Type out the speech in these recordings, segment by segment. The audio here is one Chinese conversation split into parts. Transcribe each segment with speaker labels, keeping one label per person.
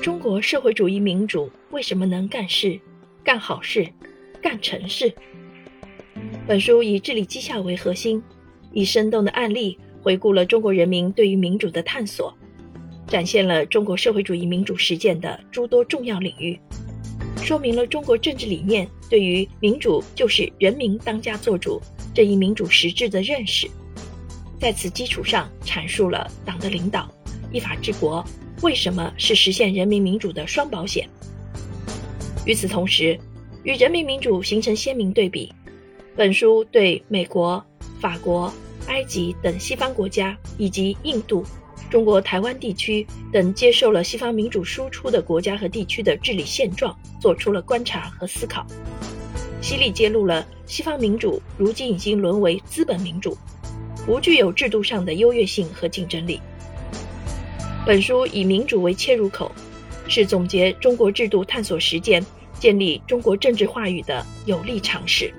Speaker 1: 中国社会主义民主为什么能干事、干好事、干成事？本书以治理绩效为核心，以生动的案例回顾了中国人民对于民主的探索，展现了中国社会主义民主实践的诸多重要领域，说明了中国政治理念对于民主就是人民当家作主这一民主实质的认识。在此基础上，阐述了党的领导、依法治国为什么是实现人民民主的双保险。与此同时，与人民民主形成鲜明对比。本书对美国、法国、埃及等西方国家以及印度、中国台湾地区等接受了西方民主输出的国家和地区的治理现状做出了观察和思考，犀利揭露了西方民主如今已经沦为资本民主。不具有制度上的优越性和竞争力。本书以民主为切入口，是总结中国制度探索实践、建立中国政治话语的有力尝试。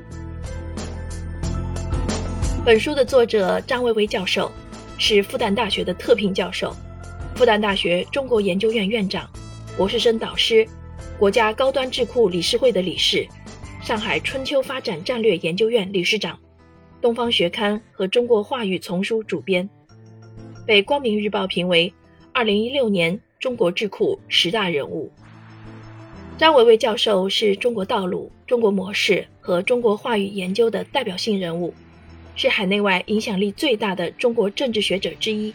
Speaker 1: 本书的作者张维为教授是复旦大学的特聘教授，复旦大学中国研究院院长、博士生导师，国家高端智库理事会的理事，上海春秋发展战略研究院理事长。东方学刊和中国话语丛书主编，被光明日报评为二零一六年中国智库十大人物。张维为教授是中国道路、中国模式和中国话语研究的代表性人物，是海内外影响力最大的中国政治学者之一。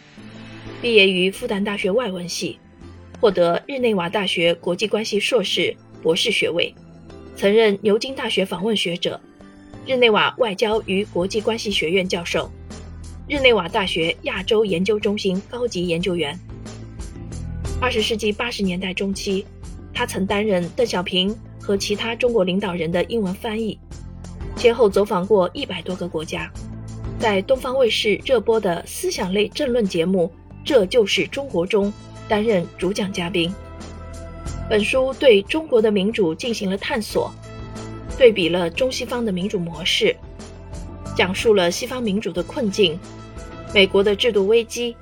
Speaker 1: 毕业于复旦大学外文系，获得日内瓦大学国际关系硕士、博士学位，曾任牛津大学访问学者。日内瓦外交与国际关系学院教授，日内瓦大学亚洲研究中心高级研究员。二十世纪八十年代中期，他曾担任邓小平和其他中国领导人的英文翻译，先后走访过一百多个国家，在东方卫视热播的思想类政论节目《这就是中国》中担任主讲嘉宾。本书对中国的民主进行了探索。对比了中西方的民主模式，讲述了西方民主的困境、美国的制度危机，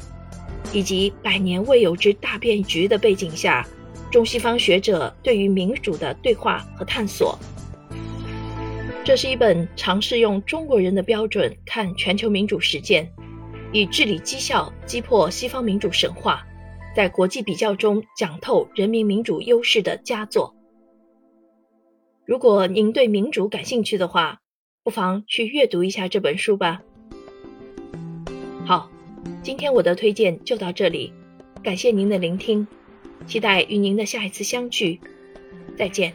Speaker 1: 以及百年未有之大变局的背景下，中西方学者对于民主的对话和探索。这是一本尝试用中国人的标准看全球民主实践，以治理绩效击破西方民主神话，在国际比较中讲透人民民主优势的佳作。如果您对民主感兴趣的话，不妨去阅读一下这本书吧。今天我的推荐就到这里，感谢您的聆听，期待与您的下一次相聚，再见。